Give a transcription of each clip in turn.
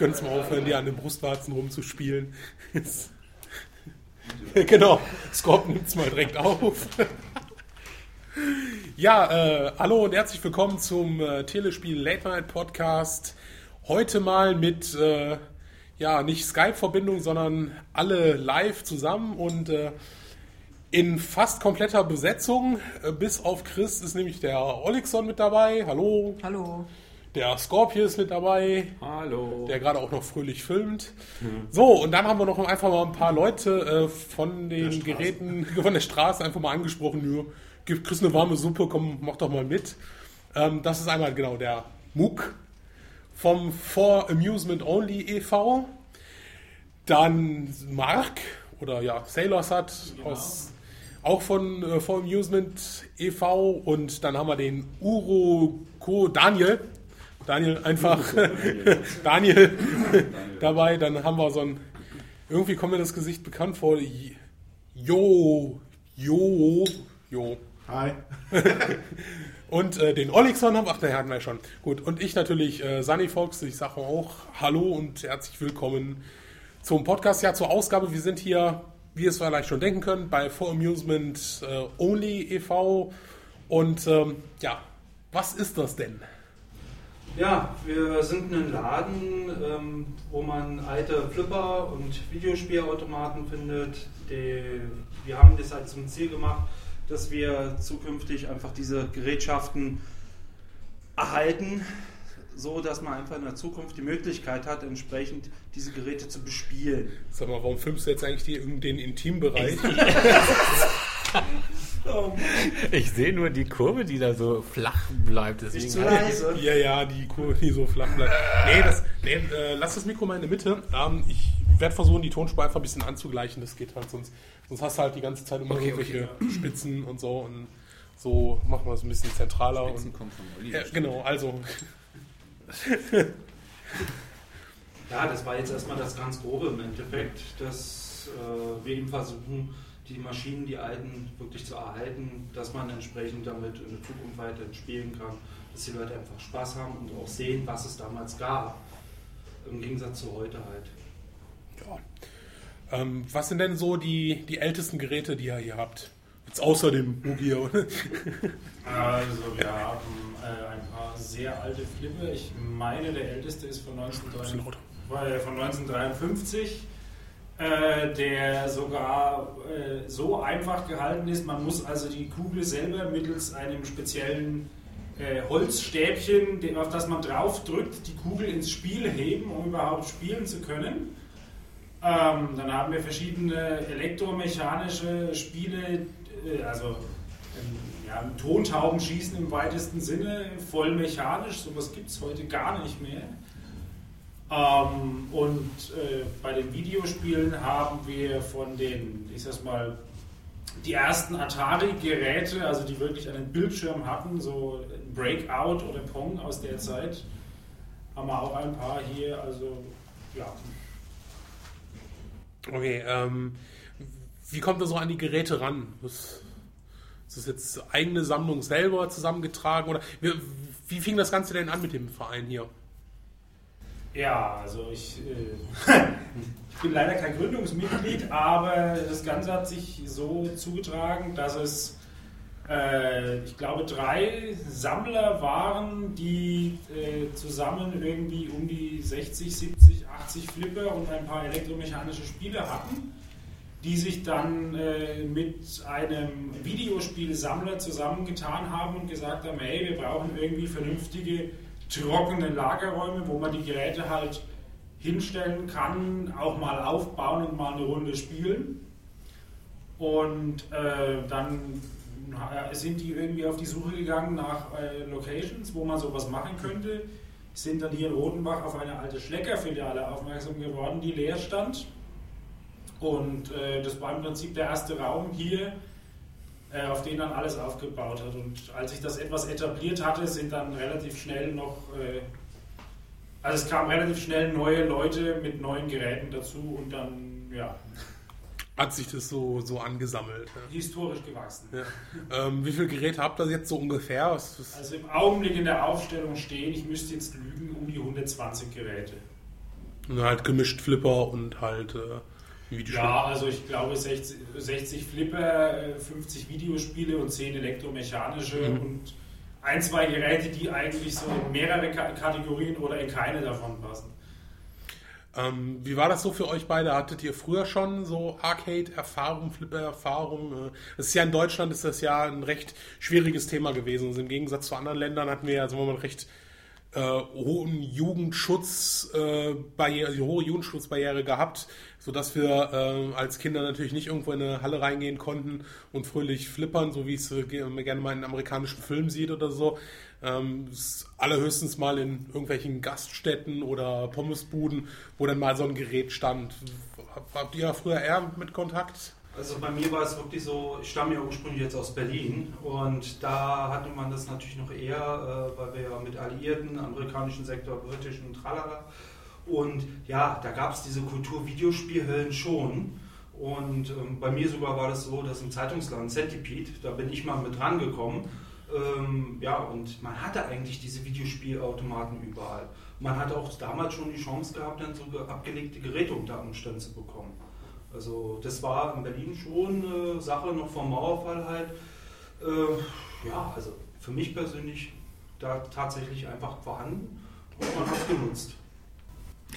Könnte es mal aufhören, die an den Brustwarzen rumzuspielen. genau, Scorp nimmt es mal direkt auf. ja, äh, hallo und herzlich willkommen zum äh, Telespiel Late Night Podcast. Heute mal mit, äh, ja, nicht Skype-Verbindung, sondern alle live zusammen und äh, in fast kompletter Besetzung. Äh, bis auf Chris ist nämlich der Olixon mit dabei. Hallo. Hallo. Der Scorpio ist mit dabei. Hallo. Der gerade auch noch fröhlich filmt. So, und dann haben wir noch einfach mal ein paar Leute äh, von den Geräten, von der Straße einfach mal angesprochen. Ja, gib Chris eine warme Suppe, komm, mach doch mal mit. Ähm, das ist einmal genau der Muck vom For Amusement Only e.V. Dann Mark oder ja, Sailors hat aus, auch von äh, For Amusement e.V. Und dann haben wir den Uroko Daniel. Daniel einfach Daniel dabei. Dann haben wir so ein, irgendwie kommt mir das Gesicht bekannt vor. Jo, Jo, Jo. Hi. Und äh, den Olixon haben, ach, der hatten wir schon. Gut, und ich natürlich, äh, Sunny Fox. Ich sage auch Hallo und herzlich willkommen zum Podcast, ja, zur Ausgabe. Wir sind hier, wie es vielleicht schon denken könnt, bei For Amusement äh, Only e.V. Und ähm, ja, was ist das denn? Ja, wir sind ein Laden, ähm, wo man alte Flipper und Videospielautomaten findet. Die, wir haben das halt zum Ziel gemacht, dass wir zukünftig einfach diese Gerätschaften erhalten, so dass man einfach in der Zukunft die Möglichkeit hat, entsprechend diese Geräte zu bespielen. Sag mal, warum filmst du jetzt eigentlich die, den Intimbereich? Ich sehe nur die Kurve, die da so flach bleibt. Nicht Deswegen zu leise. Ja, ja, die Kurve, die so flach bleibt. Nee, das, nee äh, lass das Mikro mal in der Mitte. Ähm, ich werde versuchen, die Tonspur einfach ein bisschen anzugleichen. Das geht halt sonst. Sonst hast du halt die ganze Zeit immer Okay, irgendwelche Spitzen und so. Und so machen wir es ein bisschen zentraler. Spitzen und, kommt von Olli. ja, genau, also. Ja, das war jetzt erstmal das ganz Grobe im Endeffekt, dass äh, wir eben versuchen, die Maschinen, die alten, wirklich zu erhalten, dass man entsprechend damit in der Zukunft weiterhin spielen kann, dass die Leute einfach Spaß haben und auch sehen, was es damals gab. Im Gegensatz zu heute halt. Ja. Ähm, was sind denn so die, die ältesten Geräte, die ihr hier habt? Jetzt außer dem Mugi, oder? Also wir haben äh, ein paar sehr alte Flipper. Ich meine, der älteste ist von, 1953, Bisschen lauter. äh, von 1953, äh, der sogar äh, so einfach gehalten ist. Man muss also die Kugel selber mittels einem speziellen äh, Holzstäbchen, auf das man drauf drückt, die Kugel ins Spiel heben, um überhaupt spielen zu können. Ähm, dann haben wir verschiedene elektromechanische Spiele, äh, also ähm, ja, Tontaubenschießen im weitesten Sinne, voll mechanisch, sowas gibt es heute gar nicht mehr. Ähm, und äh, bei den Videospielen haben wir von den, ich sag's mal, die ersten Atari-Geräte, also die wirklich einen Bildschirm hatten, so Breakout oder Pong aus der Zeit, haben wir auch ein paar hier, also ja. Okay, ähm, wie kommt ihr so an die Geräte ran? Was, ist das jetzt eigene Sammlung selber zusammengetragen oder wie, wie fing das Ganze denn an mit dem Verein hier? Ja, also ich, äh, ich bin leider kein Gründungsmitglied, aber das Ganze hat sich so zugetragen, dass es, äh, ich glaube, drei Sammler waren, die äh, zusammen irgendwie um die 60, 70, 80 Flipper und ein paar elektromechanische Spiele hatten, die sich dann äh, mit einem Videospielsammler zusammengetan haben und gesagt haben, hey, wir brauchen irgendwie vernünftige trockene Lagerräume, wo man die Geräte halt hinstellen kann, auch mal aufbauen und mal eine Runde spielen. Und äh, dann äh, sind die irgendwie auf die Suche gegangen nach äh, Locations, wo man sowas machen könnte. Sind dann hier in Rodenbach auf eine alte Schlecker-Filiale aufmerksam geworden, die leer stand. Und äh, das war im Prinzip der erste Raum hier, auf den dann alles aufgebaut hat. Und als ich das etwas etabliert hatte, sind dann relativ schnell noch, äh, also es kamen relativ schnell neue Leute mit neuen Geräten dazu und dann, ja. hat sich das so, so angesammelt. Historisch gewachsen. Ja. Ähm, wie viele Geräte habt ihr jetzt so ungefähr? Also im Augenblick in der Aufstellung stehen, ich müsste jetzt lügen, um die 120 Geräte. und halt gemischt Flipper und halt äh. Ja, also ich glaube 60, 60 Flipper, äh, 50 Videospiele und 10 elektromechanische Mhm. und ein, zwei Geräte, die eigentlich so in mehrere Ka- Kategorien oder in keine davon passen. Ähm, wie war das so für euch beide? Hattet ihr früher schon so Arcade-Erfahrung, Flipper-Erfahrung? Äh, Das ist ja in Deutschland ist das ja ein recht schwieriges Thema gewesen. Also Im Gegensatz zu anderen Ländern hatten wir ja, sagen wir mal, recht äh, hohen Jugendschutz, äh, Barriere, hohe Jugendschutzbarriere gehabt, sodass wir äh, als Kinder natürlich nicht irgendwo in eine Halle reingehen konnten und fröhlich flippern, so wie es äh, gerne mal in amerikanischen Filmen sieht oder so. Ähm, allerhöchstens mal in irgendwelchen Gaststätten oder Pommesbuden, wo dann mal so ein Gerät stand. Hab- Habt ihr früher eher mit Kontakt? Also bei mir war es wirklich so, ich stamme ja ursprünglich jetzt aus Berlin und da hatte man das natürlich noch eher, äh, weil wir ja mit Alliierten, amerikanischen Sektor, britischen und tralala. Und ja, da gab es diese Kultur Videospielhöllen schon. Und ähm, bei mir sogar war das so, dass im Zeitungsland Centipede, da bin ich mal mit rangekommen. Ähm, ja, und man hatte eigentlich diese Videospielautomaten überall. Man hat auch damals schon die Chance gehabt, dann so ge- abgelegte Geräte unter Umständen zu bekommen. Also das war in Berlin schon eine Sache noch vom Mauerfall halt. Äh, ja, also für mich persönlich da tatsächlich einfach vorhanden und man hat es genutzt.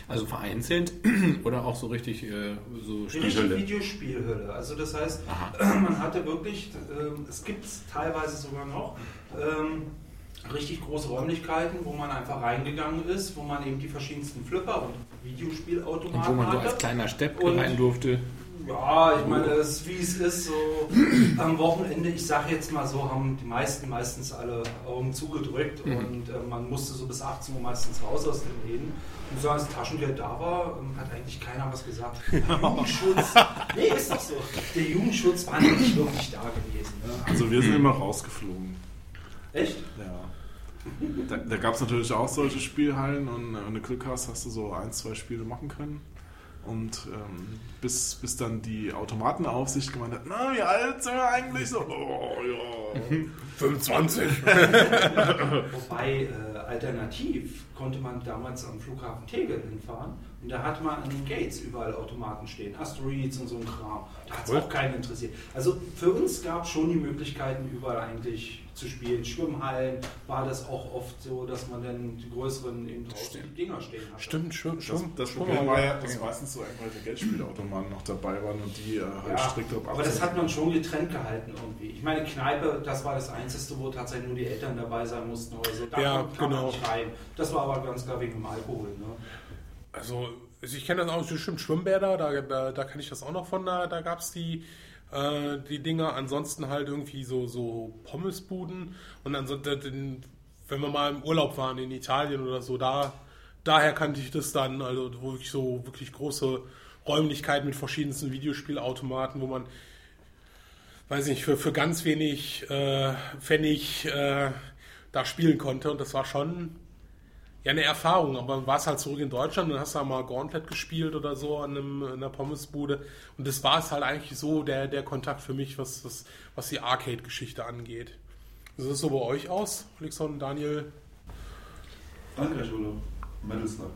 Also vereinzelt oder auch so richtig äh, so Die richtige Spielhölle? Videospielhölle. Also das heißt, Aha. man hatte wirklich, ähm, es gibt es teilweise sogar noch, ähm, richtig große Räumlichkeiten, wo man einfach reingegangen ist, wo man eben die verschiedensten Flipper und Videospielautomaten Und wo man so als kleiner Stepp Und- rein durfte. Ja, ich meine, es ist, wie es ist, so am Wochenende, ich sage jetzt mal so, haben die meisten meistens alle Augen zugedrückt Mhm. und äh, man musste so bis 18 Uhr meistens raus aus den Läden. Und so als Taschengeld da war, ähm, hat eigentlich keiner was gesagt. Jugendschutz, nee, ist doch so. Der Jugendschutz war nicht wirklich da gewesen. Ne? Also wir sind immer rausgeflogen. Echt? Ja. Da, da gab es natürlich auch solche Spielhallen und äh, wenn du Glück hast, hast du so ein, zwei Spiele machen können. Und ähm, bis, bis dann die Automatenaufsicht gemeint hat, na, wie alt sind wir eigentlich? So, oh ja. 25. Wobei, äh, alternativ konnte man damals am Flughafen Tegel hinfahren und da hatte man an den Gates überall Automaten stehen, Asteroids und so ein Kram. Da hat es Cool. auch keinen interessiert. Also für uns gab es schon die Möglichkeiten, überall eigentlich zu spielen. Schwimmhallen war das auch oft so, dass man dann die größeren eben draußen die Dinger stehen hatte. Stimmt, schon. Das, schon das schon Problem mal- war ja, dass meistens so irgendwelche Geldspielautomaten noch dabei waren und die äh, halt Ja, strikt auf aber das 18 hat man schon getrennt gehalten irgendwie. Ich meine, Kneipe, das war das Einzige, wo tatsächlich nur die Eltern dabei sein mussten oder so. Da Ja, genau. nicht rein. Das war aber ganz klar wegen dem Alkohol. Ne? Also, also ich kenne das auch, bestimmt Schwimmbäder, da, da, da kann ich das auch noch von, da, da gab es die, äh, die Dinger. Ansonsten halt irgendwie so, so Pommesbuden. Und ansonsten, wenn wir mal im Urlaub waren in Italien oder so, da, daher kannte ich das dann, also wo ich so wirklich große Räumlichkeiten mit verschiedensten Videospielautomaten, wo man, weiß nicht, für, für ganz wenig äh, Pfennig äh, da spielen konnte. Und das war schon ja, eine Erfahrung, aber dann warst halt zurück in Deutschland und hast da mal Gauntlet gespielt oder so an einem, in einer Pommesbude. Und das war es halt eigentlich so der, der Kontakt für mich, was, was, was die Arcade-Geschichte angeht. Wie sieht es so bei euch aus, Alexon, Daniel? Frankreich oder Mittelstar.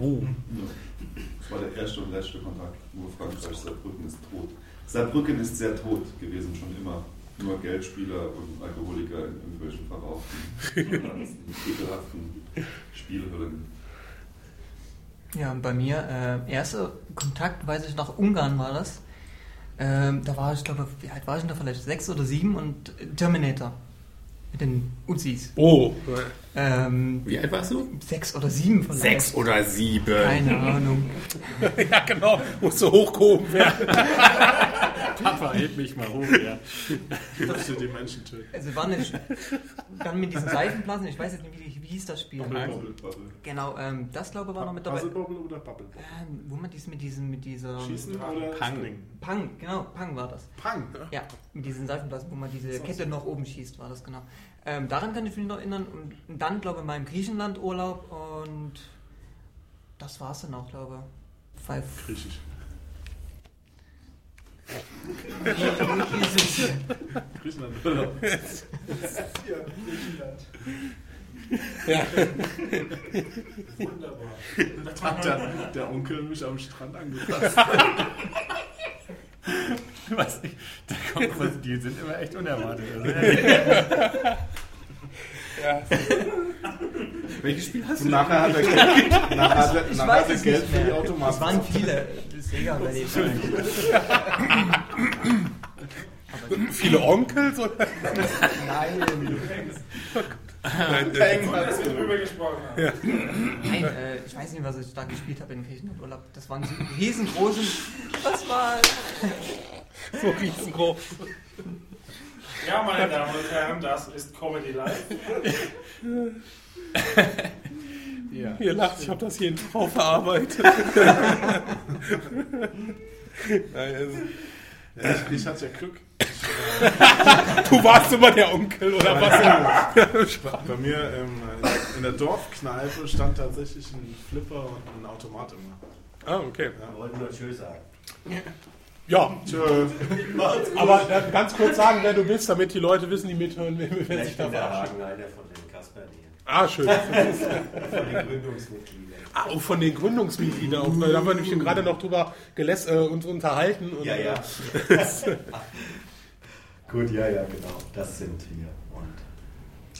Oh. Ja. Das war der erste und letzte Kontakt. Nur Frankreich, Saarbrücken ist tot. Saarbrücken ist sehr tot gewesen, schon immer. Nur Geldspieler und Alkoholiker in irgendwelchen verrauchten, ekelhaften Spielhöllen. Ja, und bei mir, äh, erster Kontakt, weiß ich, nach Ungarn war das. Ähm, da war ich, glaube wie alt war ich denn da vielleicht? Sechs oder sieben und Terminator. Mit den Uzis. Oh, Ähm, Wie alt warst du? sechs oder sieben vielleicht. Sechs oder sieben. Keine Ahnung. ja genau, musst du hochgehoben werden. Papa, heb mich mal hoch, ja. dass du die Menschen töten. Also war nicht. Dann mit diesen Seifenblasen, ich weiß jetzt nicht, wie, wie hieß das Spiel? Bubble, Bubble, Bubble. Genau, ähm, das glaube ich war noch mit dabei. Puzzle Bubble oder Bubble Bubble? Ähm, wo man dies mit diesem, mit dieser. Schießen oder Pang. Springen? Pang, genau, Pang war das. Pang. Ja, mit diesen Seifenblasen, wo man diese Kette noch oben schießt, war das genau. Ähm, daran kann ich mich noch erinnern. Und dann, glaube ich, in meinem Griechenland-Urlaub und das war es dann auch, glaube ich. Five. Griechisch. Griechenland Urlaub. Ja, Griechenland. Ja. Wunderbar. Da hat der, der Onkel mich am Strand angefasst. Was ich, da kommt die sind immer echt unerwartet. Also, Ja. Welches Spiel hast Und nachher hat er Geld, nachher hat er, Ich nachher weiß hat er es Geld nicht für die. Automaten. Es waren viele. Sega Valley. Viele Onkels? Oder? Nein. Nein, Gut, dass wir drüber gesprochen haben. Nein, äh, ich weiß nicht, was ich da gespielt habe in Griechenland Urlaub. Das waren die riesengroßen. Das war. so riesengroß. Ja, meine Damen und Herren, das ist Comedy Live. Ja. Ihr lacht, ich habe das jeden Tag verarbeitet. Nein, also, Ja, ich, ich hatte ja Glück. du warst immer der Onkel, oder was? Bei mir ähm, in der Dorfkneipe stand tatsächlich ein Flipper und ein Automat immer. ah, okay. Wir wollten nur Tschüss sagen. Ja, aber äh, ganz kurz sagen, wer du bist, damit die Leute wissen, die mithören, wer, wer sich Ich da bin der verabschiedet. Hagen, einer von den Kasperlien. Ah, schön. Von den Gründungsmitgliedern. Ah, und von den Gründungsmitgliedern auch. Da haben wir nämlich gerade noch drüber geläs äh, uns unterhalten. Und, Ja, ja. Gut, ja, ja, genau. Das sind wir. Und,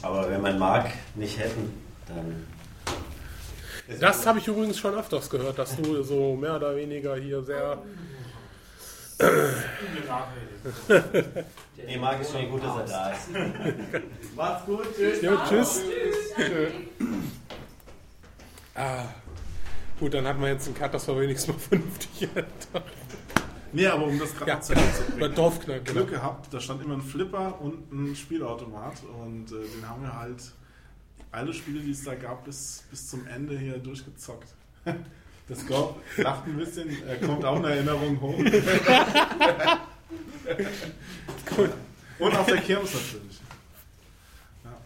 aber wenn man mag, nicht hätten, dann. Das habe ich übrigens schon öfters gehört, dass du so mehr oder weniger hier sehr. Nee, mag ist schon gut, dass er da ist. Macht's gut, tschüss. Ja, tschüss. ah, gut, dann hatten wir jetzt einen Cut, das war wenigstens mal vernünftig. Nee, aber um das gerade Ja, zu zu bei. Dorfknall, genau. Glück gehabt, da stand immer ein Flipper und ein Spielautomat und äh, den haben wir halt alle Spiele, die es da gab, bis, bis zum Ende hier durchgezockt. Das Gorb lacht ein bisschen, kommt auch eine Erinnerung hoch. Und auf der Kirmes natürlich. Ja.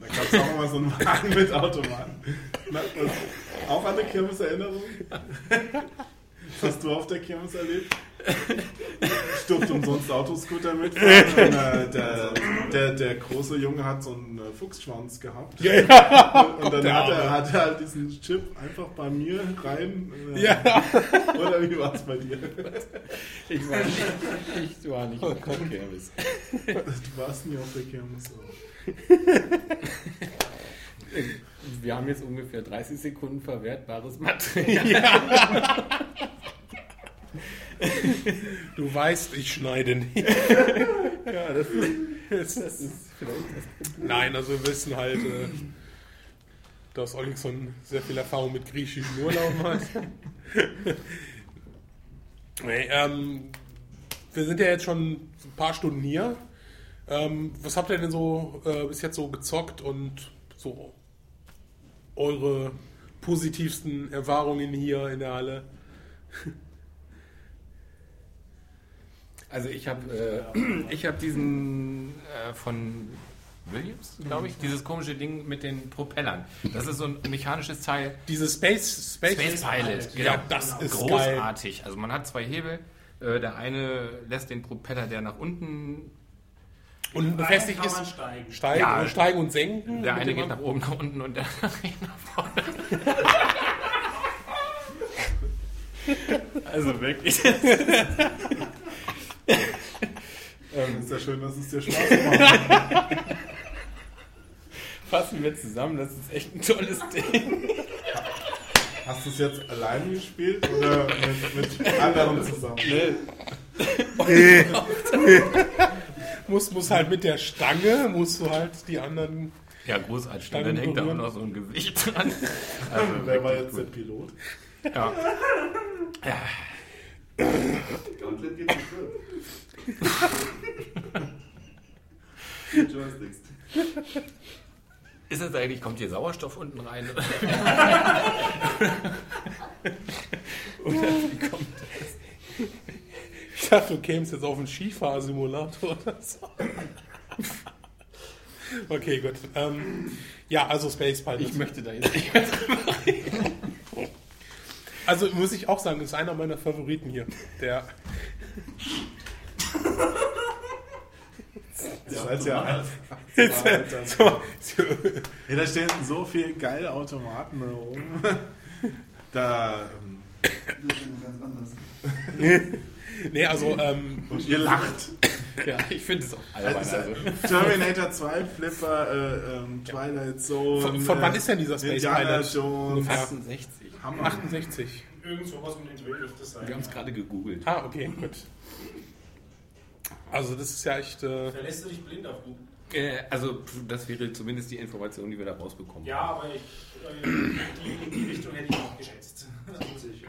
Da gab es auch immer so einen Wagen mit Automaten. Na, auch an der Kirmes Erinnerung? Was hast du auf der Kirmes erlebt? Ich durfte umsonst Autoscooter mitfahren. Und, äh, der, der, der große Junge hat so einen äh, Fuchsschwanz gehabt. Ja, ja. Und dann hat er, hat er halt diesen Chip einfach bei mir rein. äh, Ja. Oder wie war es bei dir? Ich war nicht, ich war nicht auf der Kirmes. Du warst nie auf der Kirmes. Wir haben jetzt ungefähr 30 Sekunden verwertbares Material. Du weißt, ich schneide nicht. Ja, das ist, das ist vielleicht das Nein, also wir wissen halt, äh, dass Olixon sehr viel Erfahrung mit griechischen Urlauben hat. nee, ähm, wir sind ja jetzt schon ein paar Stunden hier. Ähm, was habt ihr denn so äh, bis jetzt so gezockt und so eure positivsten Erfahrungen hier in der Halle? Also ich habe äh, ich habe diesen äh, von Williams, glaube ich, dieses komische Ding mit den Propellern. Das ist so ein mechanisches Teil. Dieses Space, Space, Space Pilot, genau. Ja, das ist geil. großartig. Also man hat zwei Hebel. Äh, Der eine lässt den Propeller, der nach unten, Und befestigt kann man ist, steigen. steigen, Ja. steigen und senken. der eine geht nach oben, nach unten und der andere geht nach vorne. Also wirklich. Ist ja schön, dass es dir Spaß macht. Fassen wir zusammen, das ist echt ein tolles Ding. Hast du es jetzt alleine gespielt oder mit, mit anderen zusammen? muss, muss halt mit der Stange, musst du halt die anderen. Ja, großartig. Stangen dann hängt da auch noch so ein Gewicht dran. Also Wer war jetzt der Pilot? Ja. Gauntlet geht nicht gut. Die Joysticks. Ist das eigentlich, kommt hier Sauerstoff unten rein? Oder wie kommt Ich dachte, du kämst jetzt auf einen Skifahrsimulator oder so. Okay, gut. Ähm, ja, also Space Pilot. Ich möchte da jetzt nicht mehr drüber reden. Also muss ich auch sagen, ist einer meiner Favoriten hier. Der. Das heißt ja, alles. Halt so, so. Ja, da stehen so viele geile Automaten rum. Da. Ähm, nee, also. Ähm, Und ihr lacht. ja, ich finde es auch also, albern. Also, Terminator 2, Flipper, äh, ähm, Twilight Zone. Von, von wann ist denn dieser Space Indiana Pilot? Jones. 68. Hammer. 68. Irgend sowas um den Dreh dürfte es sein. Wir haben es gerade gegoogelt. Ah, okay, gut. Also das ist ja echt... Äh, Verlässt du dich blind auf Google? Äh, also, das wäre zumindest die Information, die wir da rausbekommen. Ja, aber ich, äh, die, in die Richtung hätte ich auch geschätzt.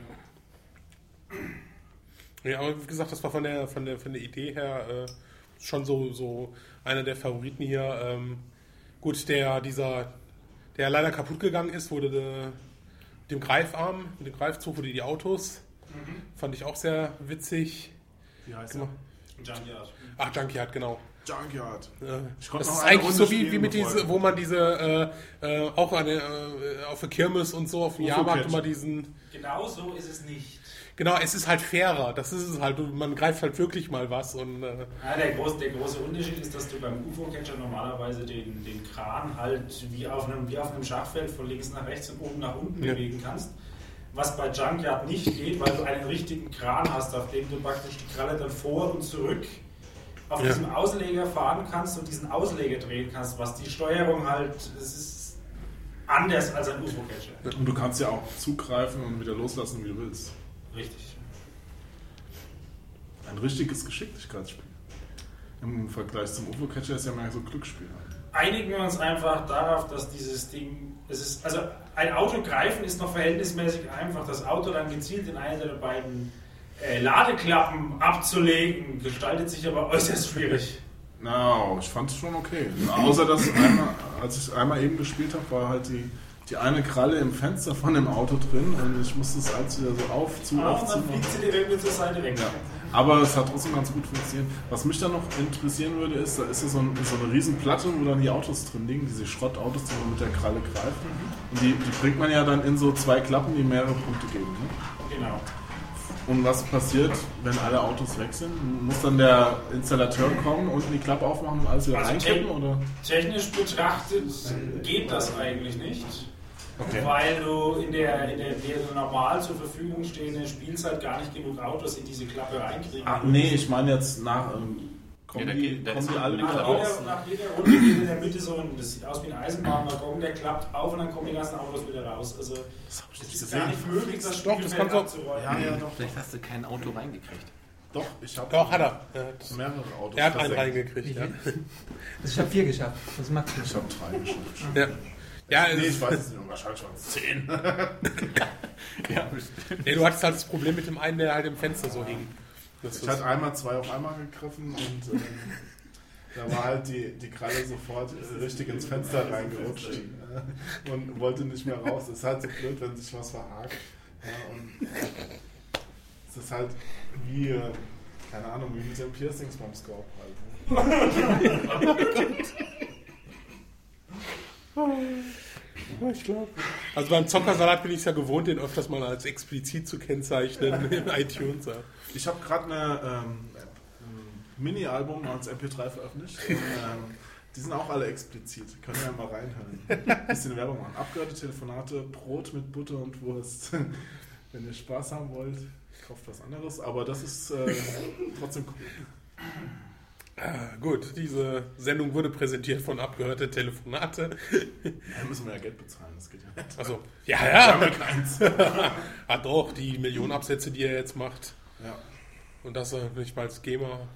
ja, aber wie gesagt, das war von der, von der, von der Idee her äh, schon so, so einer der Favoriten hier. Ähm, gut, der, dieser, der leider kaputt gegangen ist, wurde de, dem Greifarm, mit dem Greifzug wurde die Autos. Fand ich auch sehr witzig. Wie heißt Genau. er? Junkyard. Ach, Junkyard, genau. Junkyard. Das ist eigentlich Runde so wie, wie mit diese, wo man diese äh, äh, auch eine, äh, auf der Kirmes und so auf dem Jahrmarkt immer diesen. Genau so ist es nicht. Genau, es ist halt fairer. Das ist es halt. Man greift halt wirklich mal was und äh, Ja, der, große, der große Unterschied ist, dass du beim UFO-Catcher normalerweise den, den Kran halt wie auf, einem, wie auf einem Schachfeld von links nach rechts und oben nach unten Ja. bewegen kannst. Was bei Junkyard nicht geht, weil du einen richtigen Kran hast, auf dem du praktisch die Kralle dann vor und zurück auf Ja. diesem Ausleger fahren kannst und diesen Ausleger drehen kannst, was die Steuerung halt, es ist anders als ein UFO-Catcher. Und du kannst ja auch zugreifen und wieder loslassen, wie du willst. Richtig. Ein richtiges Geschicklichkeitsspiel. Im Vergleich zum UFO-Catcher ist ja mehr so Glücksspiel. einigen wir uns einfach darauf, dass dieses Ding, es ist, also ein Auto greifen ist noch verhältnismäßig einfach. Das Auto dann gezielt in eine der beiden äh, Ladeklappen abzulegen, gestaltet sich aber äußerst schwierig. Na, ich fand es schon okay. Außer dass einmal, als ich einmal eben gespielt habe, war halt die, die eine Kralle im Fenster von dem Auto drin und ich musste es alles wieder so auf, zu, Ah, auf, und dann fliegt sie dir irgendwie zur Seite weg. Ja. Aber es hat trotzdem ganz gut funktioniert. Was mich dann noch interessieren würde, ist, da ist ja so, ein, so eine riesen Platte, wo dann die Autos drin liegen, diese Schrottautos, die man mit der Kralle greift. Und die, die bringt man ja dann in so zwei Klappen, die mehrere Punkte geben. Ne? Genau. Und was passiert, wenn alle Autos weg sind? Muss dann der Installateur kommen, unten die Klappe aufmachen und alles wieder Also reinkippen? te- Oder? Technisch betrachtet geht das eigentlich nicht. Okay. Weil du in der, in der, der normal zur Verfügung stehenden Spielzeit gar nicht genug Autos in diese Klappe reinkriegen Ah, nee, ich meine jetzt nach. Ähm, kommen Ja, da die, geht- da kommen ist die alle wieder Nach raus? jeder, nach jeder Runde geht in der Mitte so ein, das sieht aus wie ein Eisenbahnwaggon, der klappt auf und dann kommen die ganzen Autos wieder raus. Also Das nicht ist gar nicht möglich, das Doch, das Spielfeld kann so- abzuräumen. Ja, ja, doch. Vielleicht hast du kein Auto reingekriegt. Doch, ich habe doch hat er. Er hat, mehrere Autos. er hat einen reingekriegt. Ja. Also ich habe vier geschafft. Das macht Ich habe drei geschafft. Ja. Ja, Nee, ich weiß es nicht, wahrscheinlich es zehn. Ja, bestimmt. nee, du hattest halt das Problem mit dem einen, der halt im Fenster so hing. Das Ich hatte einmal zwei auf einmal gegriffen und ähm, da war halt die, die Kralle sofort äh, richtig ins Fenster reingerutscht äh, und wollte nicht mehr raus. Es ist halt so blöd, wenn sich was verhakt. Ja, und es ist halt wie, äh, keine Ahnung, wie mit den Piercings beim Scope halt. Ne? Ich glaube. Also beim Zockersalat bin ich es ja gewohnt, den öfters mal als explizit zu kennzeichnen in iTunes. Ich habe gerade eine ähm, ein Mini-Album als MP3 veröffentlicht. Und, ähm, die sind auch alle explizit. Können wir ja mal reinhören. Bisschen Werbung machen. Abgehörte Telefonate, Brot mit Butter und Wurst. Wenn ihr Spaß haben wollt, kauft was anderes. Aber das ist äh, trotzdem cool. Ah, gut, diese Sendung wurde präsentiert von Abgehörte Telefonate. Da müssen wir ja Geld bezahlen, das geht ja nicht. Also, ja, ja. ja. Hat doch die Millionenabsätze, die er jetzt macht. Ja. Und dass er nicht mal als Gamer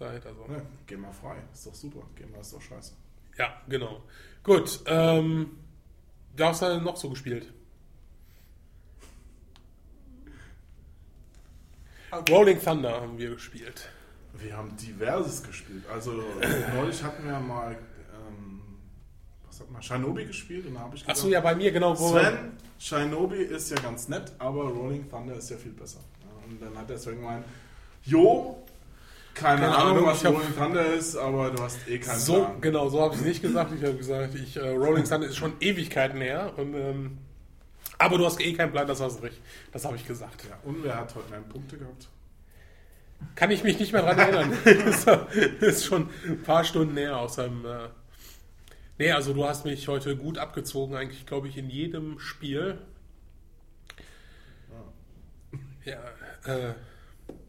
seid. Also, geh mal frei. Ist doch super. Mal ist doch scheiße. ja, genau. Gut, ähm, hast du denn noch so gespielt? Rolling Thunder haben wir gespielt. Wir haben diverses gespielt. Also neulich hatten wir mal, ähm, was hat man, Shinobi gespielt und da habe ich Achso, ja, bei mir, genau. Wo Sven, Shinobi ist ja ganz nett, aber Rolling Thunder ist ja viel besser. Und dann hat der Sven gemeint, jo, keine, Keine Ahnung, Ahnung, was Rolling Thunder ist, aber du hast eh keinen So, Plan. genau, so habe ich es nicht gesagt. Ich habe gesagt, ich, äh, Rolling Thunder ist schon Ewigkeiten her. Und, ähm, aber du hast eh keinen Plan, das hast du recht. Das habe ich gesagt. Ja, und wer hat heute mehr Punkte gehabt? Kann ich mich nicht mehr dran erinnern. das ist schon ein paar Stunden näher aus seinem. Äh nee, also du hast mich heute gut abgezogen, eigentlich, glaube ich, in jedem Spiel. Ja, äh,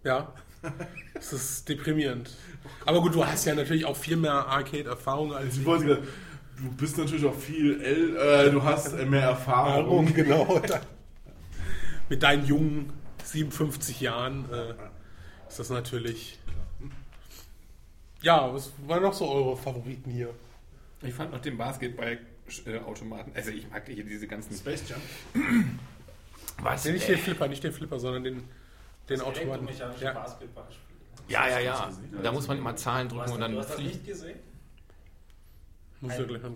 ja. Es ist deprimierend. Aber gut, du hast ja natürlich auch viel mehr Arcade-Erfahrung als Ich wollte du bist natürlich auch viel, äl- äh, du hast äh, mehr Erfahrung. Erfahrung, genau. Mit deinen jungen 57 Jahren äh, ist das natürlich. Ja, was waren noch so eure Favoriten hier? Ich fand noch den Basketball-Automaten. Also ich mag hier diese ganzen. Space Jam. Was? Nee, nicht den Flipper, nicht den Flipper, sondern den, den Automaten. Elektromechanische Ja. Basketballspiel. Ja, ja, ja. Da muss man immer Zahlen Du drücken hast, und du dann hast das fliegt. nicht gesehen? Muss ja gleich.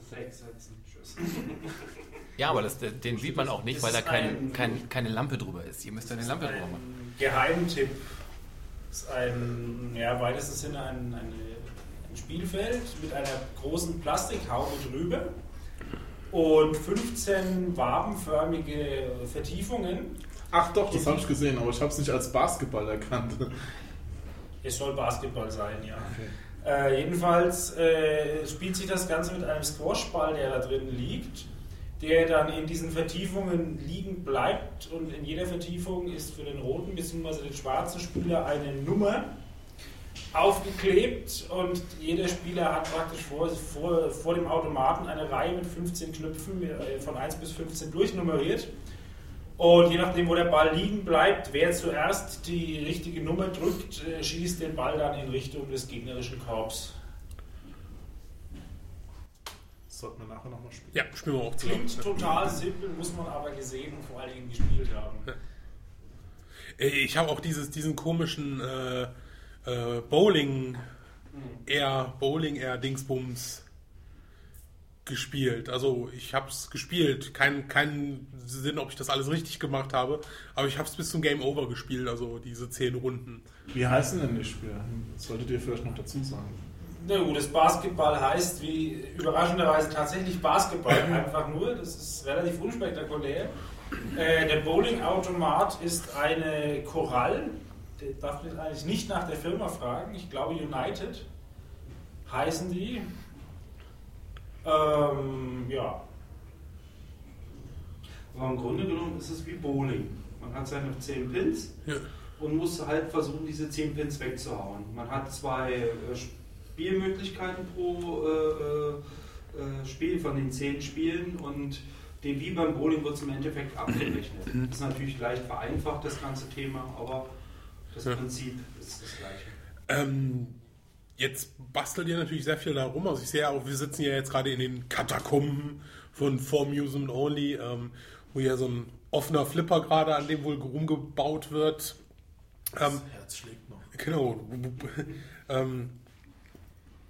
Ja, aber das, den sieht man auch nicht, Das weil da kein, ein- kein, keine Lampe drüber ist. Hier müsste eine Lampe drüber machen. Geheimtipp. Ist ein, ja, im weitesten Sinne ein, eine, ein Spielfeld mit einer großen Plastikhaube drüber und 15 wabenförmige Vertiefungen. Ach doch, das habe ich gesehen, aber ich habe es nicht als Basketball erkannt. Es soll Basketball sein, ja. Äh, jedenfalls äh, spielt sich das Ganze mit einem Squashball, der da drin liegt, der dann in diesen Vertiefungen liegen bleibt und in jeder Vertiefung ist für den roten bzw. den schwarzen Spieler eine Nummer aufgeklebt und jeder Spieler hat praktisch vor, vor, vor dem Automaten eine Reihe mit 15 Knöpfen äh, von 1 bis 15 durchnummeriert. Und je nachdem, wo der Ball liegen bleibt, wer zuerst die richtige Nummer drückt, äh, schießt den Ball dann in Richtung des gegnerischen Korbs. Das sollten wir nachher nochmal spielen. Ja, spielen wir auch zusammen. Klingt total simpel, muss man aber gesehen und vor allen Dingen gespielt haben. Äh, Ich habe auch dieses, diesen komischen äh, äh, Bowling Air, Bowling Air Dingsbums gespielt. Also ich habe es gespielt. Kein, keinen Sinn, ob ich das alles richtig gemacht habe. Aber ich habe es bis zum Game Over gespielt, also diese zehn Runden. Wie heißen denn die Spiele? Das solltet ihr vielleicht noch dazu sagen. Na gut, das Basketball heißt wie überraschenderweise tatsächlich Basketball, einfach nur. Das ist relativ unspektakulär. Äh, der Bowling-Automat ist eine Korall. Der darf jetzt eigentlich nicht nach der Firma fragen. Ich glaube United heißen die. Ähm, ja. Aber im Grunde genommen ist es wie Bowling. Man hat seine 10 Pins Ja. und muss halt versuchen, diese 10 Pins wegzuhauen. Man hat zwei äh, Spielmöglichkeiten pro äh, äh, äh, Spiel von den 10 Spielen und die, wie beim Bowling wird es im Endeffekt abgerechnet. Das ist natürlich leicht vereinfacht, das ganze Thema, aber das Ja. Prinzip ist das gleiche. Ähm, jetzt bastelt ihr natürlich sehr viel darum. Also ich sehe auch, wir sitzen ja jetzt gerade in den Katakomben von For Amusement Only, ähm, wo ja so ein offener Flipper gerade an dem wohl rumgebaut wird. Ähm, Herz schlägt noch. Genau. ähm,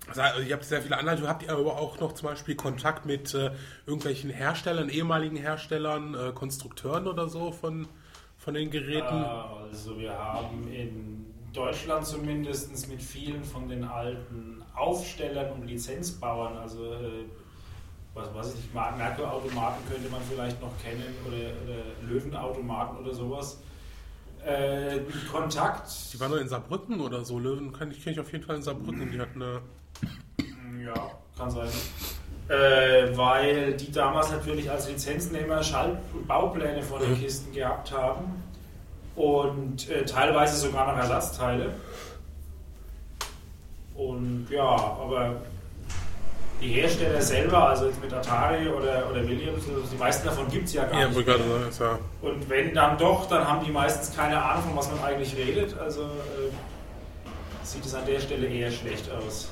also ihr habt sehr viele Anleitungen. Habt ihr aber auch noch zum Beispiel Kontakt mit äh, irgendwelchen Herstellern, ehemaligen Herstellern, äh, Konstrukteuren oder so von, von den Geräten? Also wir haben in Deutschland zumindest mit vielen von den alten Aufstellern und Lizenzbauern, also äh, was weiß ich nicht, Merkur-Automaten könnte man vielleicht noch kennen oder, oder Löwenautomaten oder sowas. Äh, Kontakt. Die waren nur in Saarbrücken oder so. Löwen kenne ich, kenn ich auf jeden Fall in Saarbrücken. Die hatten eine. Ja, kann sein. Äh, weil die damals natürlich als Lizenznehmer Schall Baupläne von den Mhm. Kisten gehabt haben und äh, teilweise sogar noch Ersatzteile. Und ja, aber die Hersteller selber, also jetzt mit Atari oder, oder Williams, also die meisten davon gibt es ja gar Ja, nicht. ist ja. Und wenn dann doch, dann haben die meistens keine Ahnung, von was man eigentlich redet. Also äh, sieht es an der Stelle eher schlecht aus.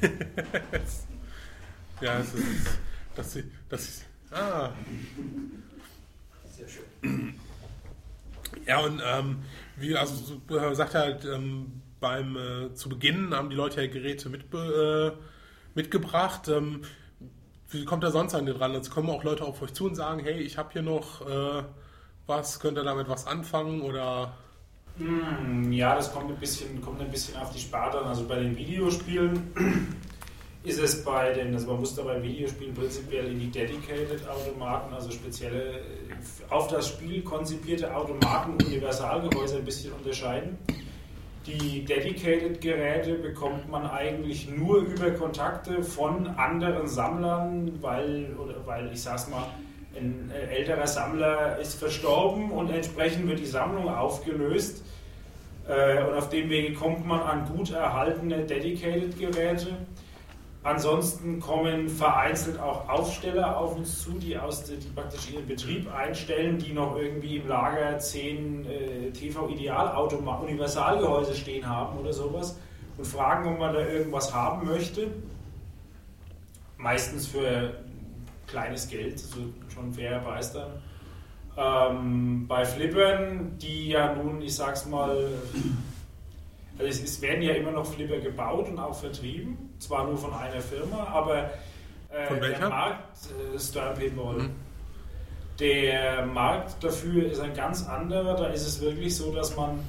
Ja, es ist. Dass sie. Dass sie ah. Sehr schön. Ja, und ähm, wie, also so, sagt er halt, ähm, beim äh, zu Beginn haben die Leute ja Geräte mitbe, äh, mitgebracht. Ähm, wie kommt er sonst an den ran? Jetzt kommen auch Leute auf euch zu und sagen, hey, ich habe hier noch äh, was, könnt ihr damit was anfangen? Oder Hm, Ja, das kommt ein bisschen, kommt ein bisschen auf die Sparte an. Also bei den Videospielen ist es bei den, also man muss da bei Videospielen prinzipiell in die Dedicated Automaten, also spezielle auf das Spiel konzipierte Automaten Universalgehäuse ein bisschen unterscheiden. Die Dedicated Geräte bekommt man eigentlich nur über Kontakte von anderen Sammlern, weil, oder weil ich sag's mal, ein äh, älterer Sammler ist verstorben und entsprechend wird die Sammlung aufgelöst. Äh, und auf dem Wege kommt man an gut erhaltene Dedicated-Geräte. Ansonsten kommen vereinzelt auch Aufsteller auf uns zu, die, aus, die praktisch ihren Betrieb einstellen, die noch irgendwie im Lager 10 äh, TV-Ideal-Universalgehäuse stehen haben oder sowas und fragen, ob man da irgendwas haben möchte. Meistens für kleines Geld, also schon fair Preis dann. Ähm, bei Flippern, die ja nun, ich sag's mal, also es, es, werden ja immer noch Flipper gebaut und auch vertrieben, zwar nur von einer Firma, aber äh, der Markt, äh, Stern Pinball, mhm. der Markt dafür ist ein ganz anderer. Da ist es wirklich so, dass man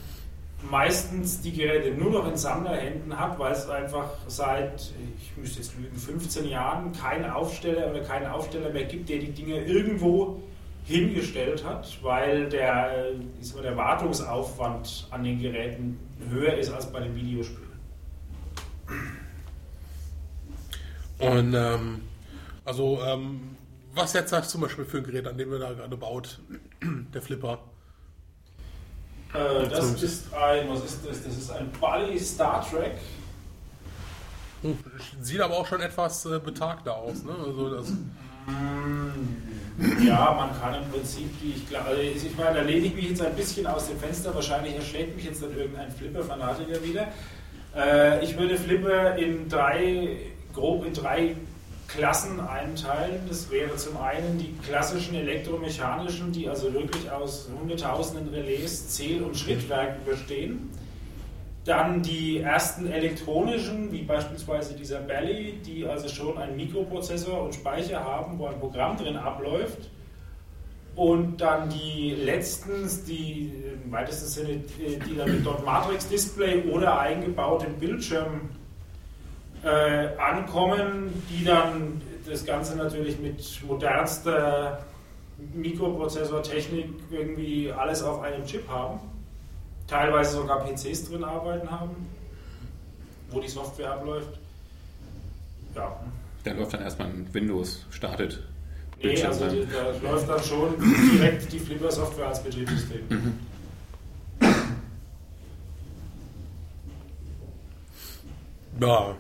meistens die Geräte nur noch in Sammlerhänden hat, weil es einfach seit, ich müsste jetzt lügen, 15 Jahren keinen Aufsteller oder keinen Aufsteller mehr gibt, der die Dinge irgendwo hingestellt hat, weil der, mal, der Wartungsaufwand an den Geräten höher ist als bei den Videospielen. Und ähm, also ähm, was jetzt sagst du zum Beispiel für ein Gerät, an dem ihr da gerade baut, der Flipper? Äh, das ist ein, was ist das? Das ist ein Bally Star Trek. Sieht aber auch schon etwas äh, betagter aus, ne? Also das mm, ja, man kann im Prinzip die, ich, glaube, also ich meine, da lehne ich mich jetzt ein bisschen aus dem Fenster, wahrscheinlich erschlägt mich jetzt dann irgendein Flipper-Fanatiker wieder. Äh, ich würde Flipper in drei, grob in drei Klassen einteilen. Das wäre zum einen die klassischen elektromechanischen, die also wirklich aus hunderttausenden Relais, Zähl- und Schrittwerken bestehen. Dann die ersten elektronischen, wie beispielsweise dieser Belly, die also schon einen Mikroprozessor und Speicher haben, wo ein Programm drin abläuft. Und dann die letzten, die im weitesten Sinne, die dann mit Dot Matrix Display oder eingebautem Bildschirm äh, ankommen, die dann das Ganze natürlich mit modernster Mikroprozessortechnik irgendwie alles auf einem Chip haben, teilweise sogar PCs drin arbeiten haben, wo die Software abläuft. Ja. Da läuft dann erstmal ein Windows startet. Nee, also die, da läuft dann schon direkt die Flipper-Software als Betriebssystem. Mhm. Ja,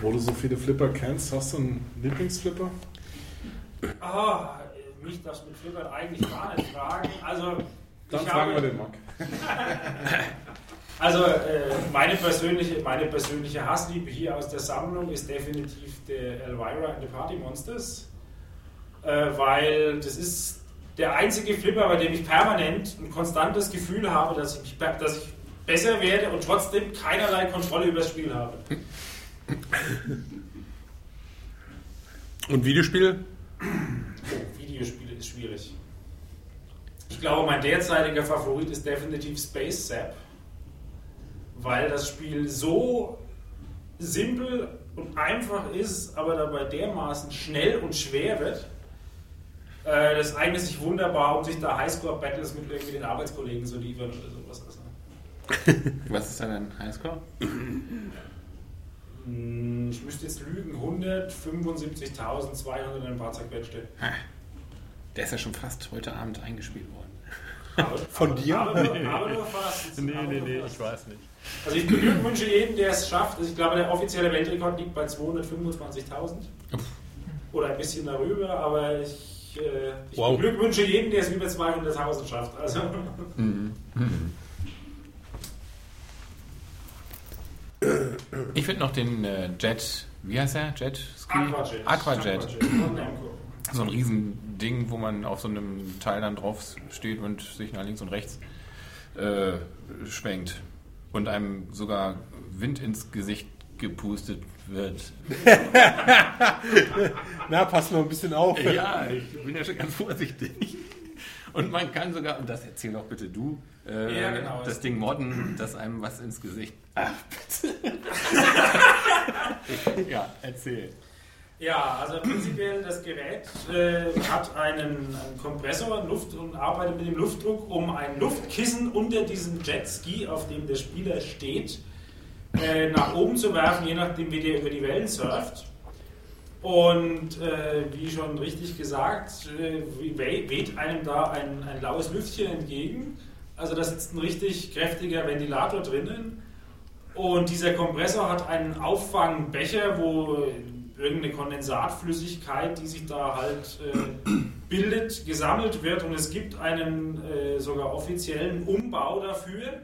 wo du so viele Flipper kennst, hast du einen Lieblingsflipper? Ah, mich das mit Flippern eigentlich gar nicht fragen. Also, Dann fragen habe, wir den Mack. also, äh, meine, persönliche, meine persönliche Hassliebe hier aus der Sammlung ist definitiv der Elvira and the Party Monsters, äh, weil das ist der einzige Flipper, bei dem ich permanent ein konstantes Gefühl habe, dass ich, mich, dass ich besser werde und trotzdem keinerlei Kontrolle über das Spiel habe. Und Videospiele? Oh, Videospiele ist schwierig. Ich glaube, mein derzeitiger Favorit ist definitiv Space Zap, weil das Spiel so simpel und einfach ist, aber dabei dermaßen schnell und schwer wird. Äh, das eignet sich wunderbar, um sich da Highscore-Battles mit irgendwie den Arbeitskollegen zu liefern oder sowas. Was ist dein Highscore? Hm, ich müsste jetzt lügen, 175.200 ein paar zerquetschte. Der ist ja schon fast heute Abend eingespielt worden. Aber, Von aber, dir? Aber, aber, nur fast. Nee, aber nee, nee, ich weiß nicht. Also ich beglückwünsche jeden, der es schafft. Also ich glaube, der offizielle Weltrekord liegt bei 225.000. Oder ein bisschen darüber, aber ich, äh, ich wow. beglückwünsche jeden, der es über 200.000 schafft. Also. Mhm. Mhm. Ich finde noch den äh, Jet, wie heißt er? Jet Ski? Aquajet. Aquajet. So ein Riesending, wo man auf so einem Teil dann drauf steht und sich nach links und rechts äh, schwenkt. Und einem sogar Wind ins Gesicht gepustet wird. Na, pass mal ein bisschen auf. Ja, ich bin ja schon ganz vorsichtig. Und man kann sogar, und das erzähl doch bitte du, äh, ja, genau, das Ding modden, dass einem was ins Gesicht. Ach, bitte. Ja, erzähl. Ja, also prinzipiell das Gerät äh, hat einen, einen Kompressor Luft und arbeitet mit dem Luftdruck, um ein Luftkissen unter diesem Jetski, auf dem der Spieler steht, äh, nach oben zu werfen, je nachdem wie der über die Wellen surft. Und äh, wie schon richtig gesagt, äh, weht einem da ein, ein laues Lüftchen entgegen. Also da sitzt ein richtig kräftiger Ventilator drinnen. Und dieser Kompressor hat einen Auffangbecher, wo irgendeine Kondensatflüssigkeit, die sich da halt äh, bildet, gesammelt wird und es gibt einen äh, sogar offiziellen Umbau dafür,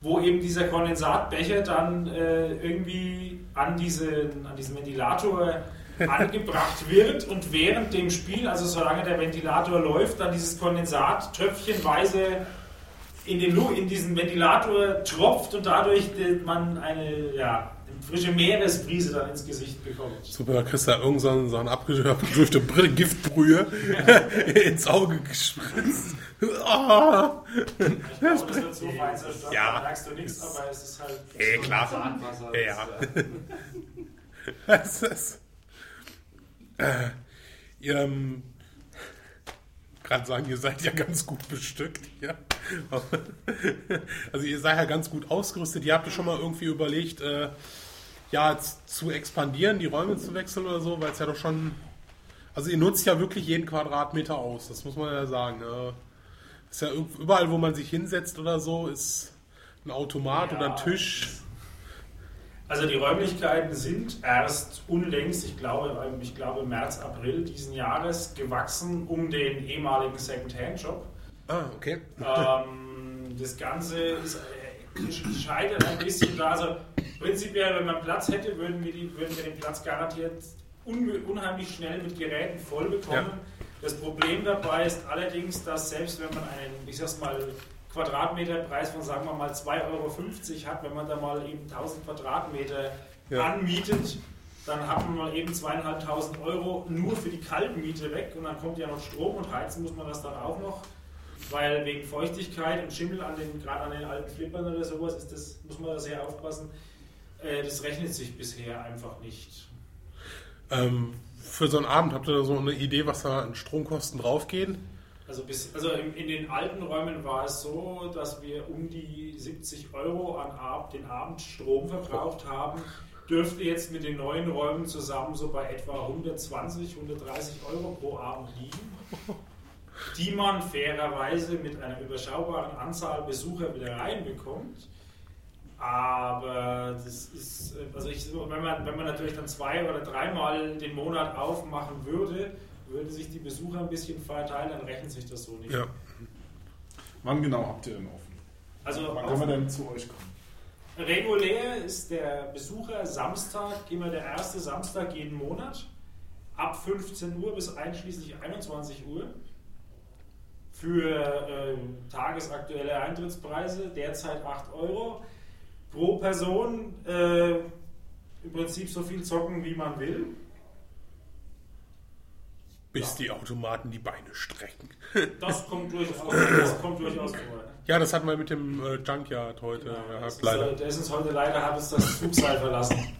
wo eben dieser Kondensatbecher dann äh, irgendwie an diesen, an diesen Ventilator angebracht wird und während dem Spiel, also solange der Ventilator läuft, dann dieses Kondensat tröpfchenweise in, den, in diesen Ventilator tropft und dadurch man eine, ja, frische Meeresbrise dann ins Gesicht bekommt. Super, da kriegst du ja irgend so eine abgedurfte Giftbrühe ins Auge gespritzt. Oh. Ich glaube, das wird so fein zerstört, ja. da merkst du nichts, aber es ist halt eh, klar. Zahnwasser. Ja. das ist, äh, ihr, ähm, gerade sagen, ihr seid ja ganz gut bestückt. Ja? Also ihr seid ja ganz gut ausgerüstet. Ihr habt ja schon mal irgendwie überlegt, äh, ja, zu expandieren, die Räume zu wechseln oder so, weil es ja doch schon. Also ihr nutzt ja wirklich jeden Quadratmeter aus, das muss man ja sagen. Ne? Ist ja überall, wo man sich hinsetzt oder so, ist ein Automat ja, oder ein Tisch. Also die Räumlichkeiten sind erst unlängst, ich glaube, ich glaube März, April diesen Jahres gewachsen um den ehemaligen Second-Hand-Shop. Ah, okay. Ähm, das Ganze ist scheitert ein bisschen da. Also prinzipiell, wenn man Platz hätte, würden wir, die, würden wir den Platz garantiert un, unheimlich schnell mit Geräten voll bekommen. Ja. Das Problem dabei ist allerdings, dass selbst wenn man einen, ich sag's mal, Quadratmeterpreis von sagen wir mal 2,50 Euro hat, wenn man da mal eben 1000 Quadratmeter ja. anmietet, dann hat man mal eben zweieinhalbtausend Euro nur für die Kaltmiete weg und dann kommt ja noch Strom und heizen muss man das dann auch noch weil wegen Feuchtigkeit und Schimmel an den, gerade an den alten Flippern oder sowas, ist das, muss man da sehr aufpassen. Äh, das rechnet sich bisher einfach nicht. Ähm, für so einen Abend habt ihr da so eine Idee, was da an Stromkosten draufgehen? Also, bis, also in, in, den alten Räumen war es so, dass wir um die 70 Euro an Ab, den Abend Strom verbraucht haben. Dürfte jetzt mit den neuen Räumen zusammen so bei etwa 120, 130 Euro pro Abend liegen die man fairerweise mit einer überschaubaren Anzahl Besucher wieder reinbekommt. Aber das ist, also ich, wenn, man, wenn man natürlich dann zwei oder dreimal den Monat aufmachen würde, würde sich die Besucher ein bisschen verteilen, dann rechnet sich das so nicht. Ja. Wann genau habt ihr denn offen? Also Wann kann man denn zu euch kommen? Regulär ist der Besucher Samstag, immer der erste Samstag jeden Monat, ab 15 Uhr bis einschließlich 21 Uhr für äh, tagesaktuelle Eintrittspreise, derzeit 8 Euro pro Person. Äh, Im Prinzip so viel zocken, wie man will. Bis ja. die Automaten die Beine strecken. Das kommt durchaus, das kommt durchaus vor. Ja, das hatten wir mit dem äh, Junkyard heute ja, gehabt, leider. Ist, der ist uns heute leider, hat es das Zugseil verlassen.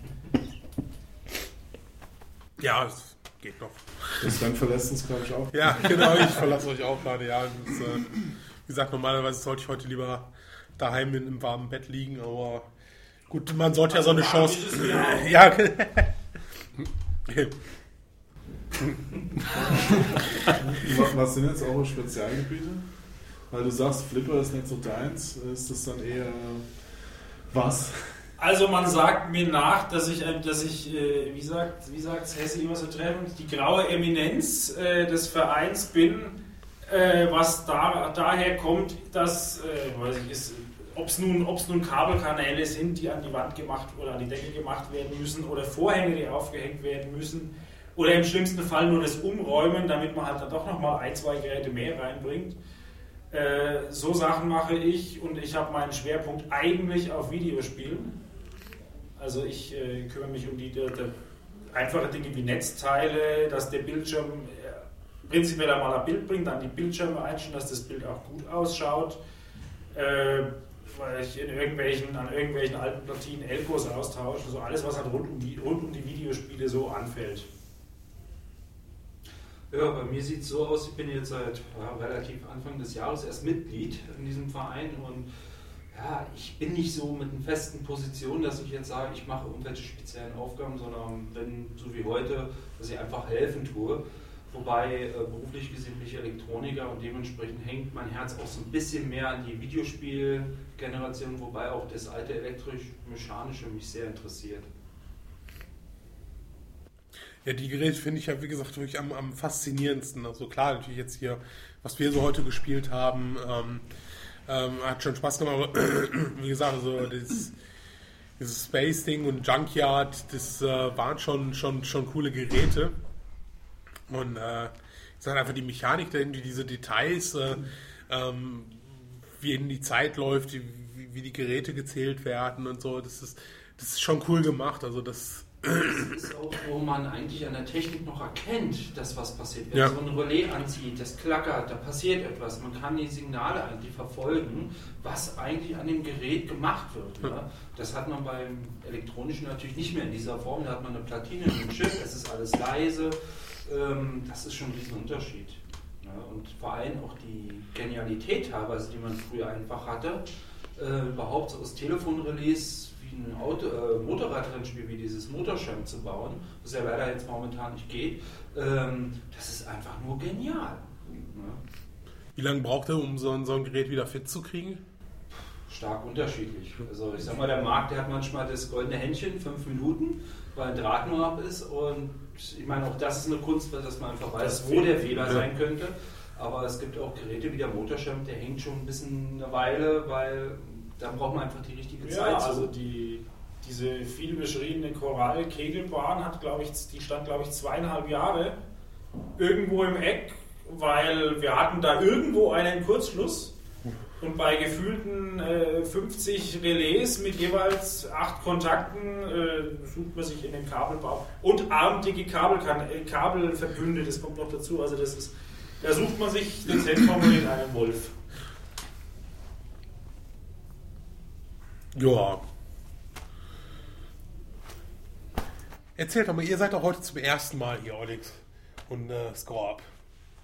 Ja, es geht noch. Das Sven verlässt uns, glaube ich, auch. Ja, genau, ich verlasse euch auch gerade. Ja, das, äh, wie gesagt, normalerweise sollte ich heute lieber daheim in einem warmen Bett liegen, aber gut, man sollte also ja so eine Chance. Ja, Was sind jetzt eure Spezialgebiete? Weil du sagst, Flipper ist nicht so deins, ist das dann eher was? Also man sagt mir nach, dass ich, dass ich äh, wie sagt, wie sagt Hesse immer so treffend, die graue Eminenz äh, des Vereins bin, äh, was da, daher kommt, dass, weiß ich, ob es nun, nun Kabelkanäle sind, die an die Wand gemacht oder an die Decke gemacht werden müssen oder Vorhänge, die aufgehängt werden müssen oder im schlimmsten Fall nur das Umräumen, damit man halt dann doch nochmal ein, zwei Geräte mehr reinbringt. so Sachen mache ich und ich habe meinen Schwerpunkt eigentlich auf Videospielen. Also ich äh, kümmere mich um die, die, die, einfache Dinge wie Netzteile, dass der Bildschirm äh, prinzipiell einmal ein Bild bringt, dann die Bildschirme einstellen, dass das Bild auch gut ausschaut. Äh, weil ich in irgendwelchen, an irgendwelchen alten Platinen Elkos austausche, so alles, was halt rund um die, rund um die Video Videospiele so anfällt. Ja, bei mir sieht es so aus, ich bin jetzt seit ja, relativ Anfang des Jahres erst Mitglied in diesem Verein und ja, ich bin nicht so mit einer festen Position, dass ich jetzt sage, ich mache irgendwelche speziellen Aufgaben, sondern bin so wie heute, dass ich einfach helfen tue. Wobei äh, beruflich gesehen bin ich Elektroniker und dementsprechend hängt mein Herz auch so ein bisschen mehr an die Videospielgeneration, wobei auch das alte elektrisch-mechanische mich sehr interessiert. Ja, die Geräte finde ich ja, wie gesagt, wirklich am, am, faszinierendsten. Also klar, natürlich jetzt hier, was wir so heute gespielt haben, ähm, ähm, hat schon Spaß gemacht, aber wie gesagt, also das, dieses Space-Ding und Junkyard, das äh, waren schon, schon, schon coole Geräte. Und äh, es hat einfach die Mechanik dahinter, diese Details, äh, ähm, wie in die Zeit läuft, wie, wie, die Geräte gezählt werden und so, das ist, das ist schon cool gemacht. Also das das ist auch, wo man eigentlich an der Technik noch erkennt, dass was passiert. Wenn ja. so ein Relais anzieht, das klackert, da passiert etwas. Man kann die Signale eigentlich verfolgen, was eigentlich an dem Gerät gemacht wird. Ja. Das hat man beim elektronischen natürlich nicht mehr in dieser Form. Da hat man eine Platine, ein Chip, es ist alles leise. Ähm, das ist schon ein Riesenunterschied. Und vor allem auch die Genialität teilweise, die man früher einfach hatte, äh, überhaupt so aus Telefonrelais ein Auto, äh, Motorradrennspiel wie dieses Motorschirm zu bauen, was ja leider jetzt momentan nicht geht, ähm, das ist einfach nur genial. Ne? Wie lange braucht er, um so ein, so ein Gerät wieder fit zu kriegen? Stark unterschiedlich. Also ich sag mal, der Markt, der hat manchmal das goldene Händchen, fünf Minuten, weil ein Draht nur ab ist und ich meine, auch das ist eine Kunst, dass man einfach weiß, wo der Fehler sein könnte. Aber es gibt auch Geräte wie der Motorschirm, der hängt schon ein bisschen eine Weile, weil da braucht man einfach die richtige Zeit. Ja, also die, diese viel beschriebene Korall-Kegelbahn hat, glaube ich, die stand, glaube ich, zweieinhalb Jahre irgendwo im Eck, weil wir hatten da irgendwo einen Kurzschluss. Und bei gefühlten äh, 50 Relais mit jeweils acht Kontakten äh, sucht man sich in den Kabelbau. Und armdicke Kabel, äh, Kabelverbünde, das kommt noch dazu. Also das ist, da sucht man sich dezent formuliert einen Wolf. Ja. Erzählt doch mal, ihr seid doch heute zum ersten Mal hier, Onyx und äh, Scorp.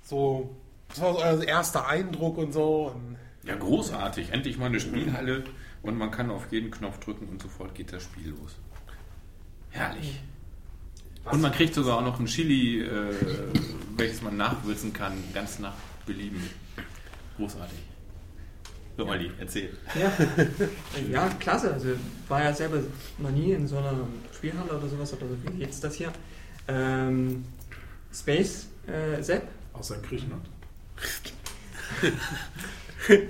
So, was war so euer erster Eindruck und so? Und ja, großartig. Endlich mal eine Spielhalle und man kann auf jeden Knopf drücken und sofort geht das Spiel los. Herrlich. Was? Und man kriegt sogar auch noch ein Chili, äh, welches man nachwürzen kann, ganz nach Belieben. Großartig. So, Olli, erzähl. Ja. ja, klasse. Also war ja selber noch nie in so einer Spielhalle oder sowas, oder so wie jetzt das hier. Ähm, Space äh, Zap. Außer in Griechenland.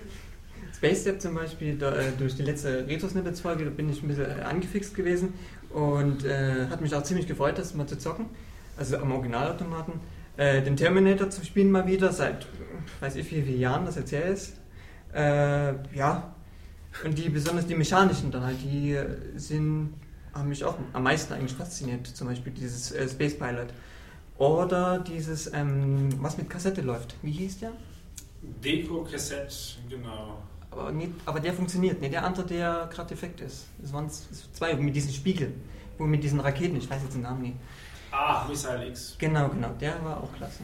Space Zap zum Beispiel, da, äh, durch die letzte Retro-Snippets-Folge, da bin ich ein bisschen äh, angefixt gewesen und äh, hat mich auch ziemlich gefreut, das mal zu zocken. Also am Originalautomaten. Äh, den Terminator zu spielen mal wieder, seit weiß ich wie viele Jahren das jetzt her ist. Äh, ja, und die besonders die mechanischen dann halt, die sind, haben mich auch am meisten eigentlich fasziniert. Zum Beispiel dieses äh, Space Pilot. Oder dieses, ähm, was mit Kassette läuft. Wie hieß der? Deko-Kassette, genau. Aber, nicht, aber der funktioniert, nicht der andere, der gerade defekt ist. Es waren zwei mit diesen Spiegeln, wo mit diesen Raketen, ich weiß jetzt den Namen nicht. Ach, Missile X. Genau, genau, der war auch klasse.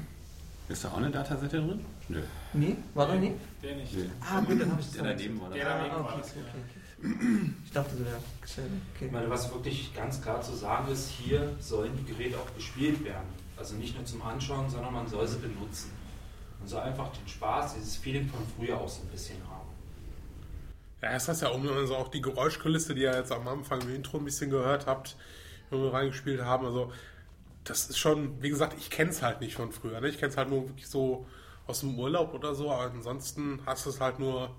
Ist da auch eine Datasette drin? Nö. Nee, war da nicht? Der nicht. Nee. Ah, gut, dann habe ich es Der daneben war das. Der daneben ah, okay, war das. Okay, okay. Ich dachte, so wäre okay. Ich meine, was wirklich ganz klar zu sagen ist, hier sollen die Geräte auch gespielt werden. Also nicht nur zum Anschauen, sondern man soll sie benutzen. Man soll einfach den Spaß, dieses Feeling von früher auch so ein bisschen haben. Ja, es ist ja um also auch die Geräuschkulisse, die ihr jetzt am Anfang im Intro ein bisschen gehört habt, wenn wir reingespielt haben. Also das ist schon, wie gesagt, ich kenne es halt nicht von früher. Ne? Ich kenne es halt nur wirklich so aus dem Urlaub oder so, aber ansonsten hast du es halt nur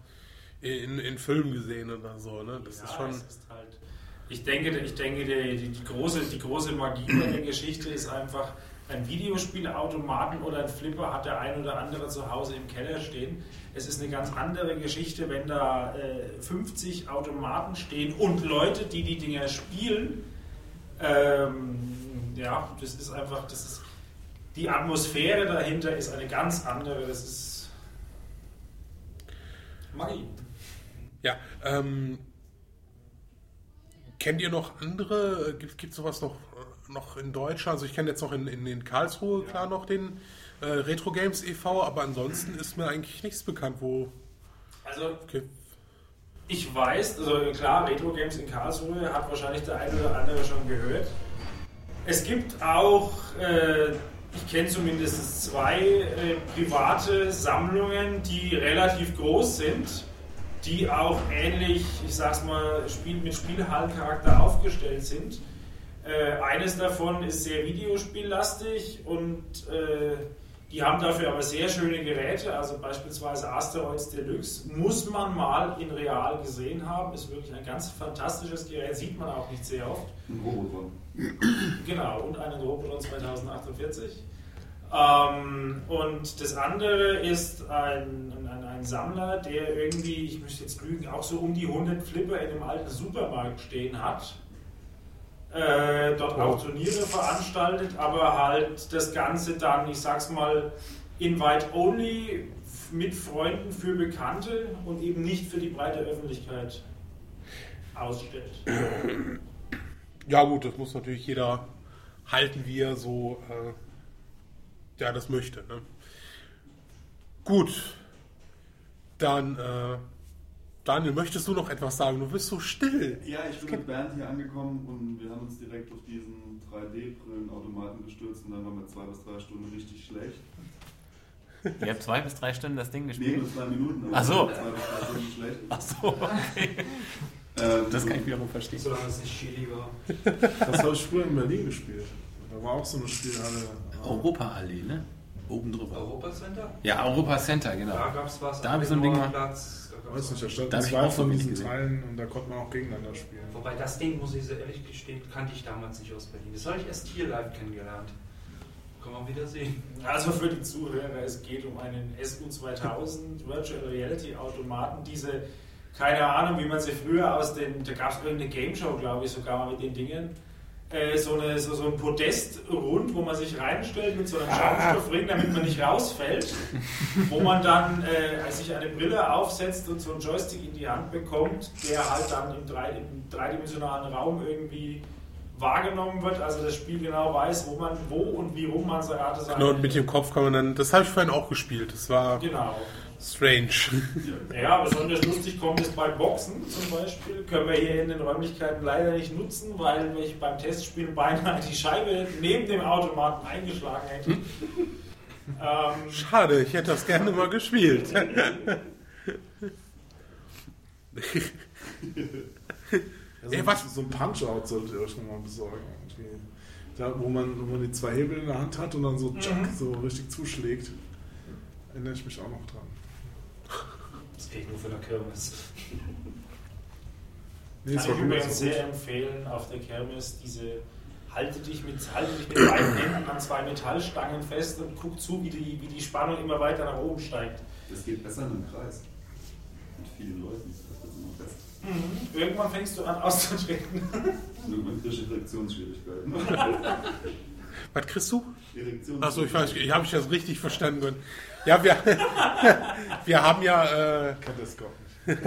in, in Filmen gesehen oder so. Ne? Das ja, ist schon. Ist halt, ich denke, ich denke die, die, große, die große Magie der Geschichte ist einfach, ein Videospielautomaten oder ein Flipper hat der ein oder andere zu Hause im Keller stehen. Es ist eine ganz andere Geschichte, wenn da äh, 50 Automaten stehen und Leute, die die Dinger spielen. Ähm, ja, das ist einfach, das ist, die Atmosphäre dahinter ist eine ganz andere, das ist Magie. Ja, ähm, kennt ihr noch andere, gibt es sowas noch, noch in Deutschland, also ich kenne jetzt noch in, in, in Karlsruhe klar noch den äh, Retro Games e.V., aber ansonsten ist mir eigentlich nichts bekannt, wo. Also Okay. ich weiß, also klar, Retro Games in Karlsruhe hat wahrscheinlich der eine oder andere schon gehört. Es gibt auch, äh, ich kenne zumindest zwei äh, private Sammlungen, die relativ groß sind, die auch ähnlich, ich sag's mal, Spiel, mit Spielhallencharakter aufgestellt sind. Äh, eines davon ist sehr videospiellastig und äh, die haben dafür aber sehr schöne Geräte, also beispielsweise Asteroids Deluxe, muss man mal in real gesehen haben, ist wirklich ein ganz fantastisches Gerät, sieht man auch nicht sehr oft. Ein Robotron. Genau, und einen Robotron 2048. Ähm, und das andere ist ein, ein, ein Sammler, der irgendwie, ich müsste jetzt lügen, auch so um die 100 Flipper in einem alten Supermarkt stehen hat. Äh, dort auch Turniere veranstaltet, aber halt das Ganze dann, ich sag's mal, invite only f- mit Freunden für Bekannte und eben nicht für die breite Öffentlichkeit ausstellt. Ja, gut, das muss natürlich jeder halten, wie er so äh, ja, das möchte. Ne? Gut, dann, äh, Daniel, möchtest du noch etwas sagen? Du bist so still. Ja, ich bin mit Bernd hier angekommen und wir haben uns direkt auf diesen 3D-Brillenautomaten gestürzt und dann waren wir zwei bis drei Stunden richtig schlecht. Ihr habt zwei bis drei Stunden das Ding Nee, gespielt? nur zwei Minuten. aber Ach so. Zwei bis drei Stunden schlecht. Ach so, okay. Ähm, Das kann ich wiederum verstehen. Solange es nicht Chili war. Das habe ich früher in Berlin gespielt. Da war auch so eine Spielhalle. Europaallee, ne? Oben drüber. Europacenter? Ja, Europa Center, Da genau. gab es was. Da hab ich so ein Ding mal-. Da Weiß nicht, da standen zwei auch von diesen gesehen. Teilen und da konnte man auch gegeneinander spielen. Wobei das Ding, muss ich so ehrlich gestehen, kannte ich damals nicht aus Berlin. Das habe ich erst hier live kennengelernt. Kann man wieder sehen. Also für die Zuhörer, es geht um einen SU2000 Virtual Reality Automaten, diese, keine Ahnung, wie man sie früher aus den, da gab es irgendeine Game Show, glaube ich, sogar mal mit den Dingen, äh, so, eine, so, so ein Podest rund, wo man sich reinstellt mit so einem Schaumstoffring, damit man nicht rausfällt, wo man dann äh, sich eine Brille aufsetzt und so einen Joystick in die Hand bekommt, der halt dann im, drei, im dreidimensionalen Raum irgendwie wahrgenommen wird, also das Spiel genau weiß, wo man, wo und wie rum man gerade sein Genau, und mit dem Kopf kann man dann, das habe ich vorhin auch gespielt. Das war Genau. Strange. Ja, besonders lustig kommt es beim Boxen zum Beispiel. Können wir hier in den Räumlichkeiten leider nicht nutzen, weil ich beim Testspielen beinahe die Scheibe neben dem Automaten eingeschlagen hätte. ähm, Schade, ich hätte das gerne mal gespielt. Ja, so, Ey, ein- was- so ein Punch-Out solltet ihr euch nochmal besorgen. Irgendwie. Da, wo, man, wo man die zwei Hebel in der Hand hat und dann so, tschack, so richtig zuschlägt. Erinnere ich mich auch noch dran. Das geht nur für eine Kirmes. Nee, kann ich übrigens sehr gut. empfehlen auf der Kirmes diese halte dich mit, halte dich mit beiden Händen an zwei Metallstangen fest und guck zu, wie die, wie die Spannung immer weiter nach oben steigt. Das geht besser in einem Kreis. Mit vielen Leuten. Das wird immer besser. Mhm. Irgendwann fängst du an auszutreten. Irgendwann kriegst du Erektionsschwierigkeiten. Was kriegst du? Achso, ich weiß, ich habe ich das richtig verstanden. Ja, wir, wir haben ja, äh, Kennt das Gott nicht.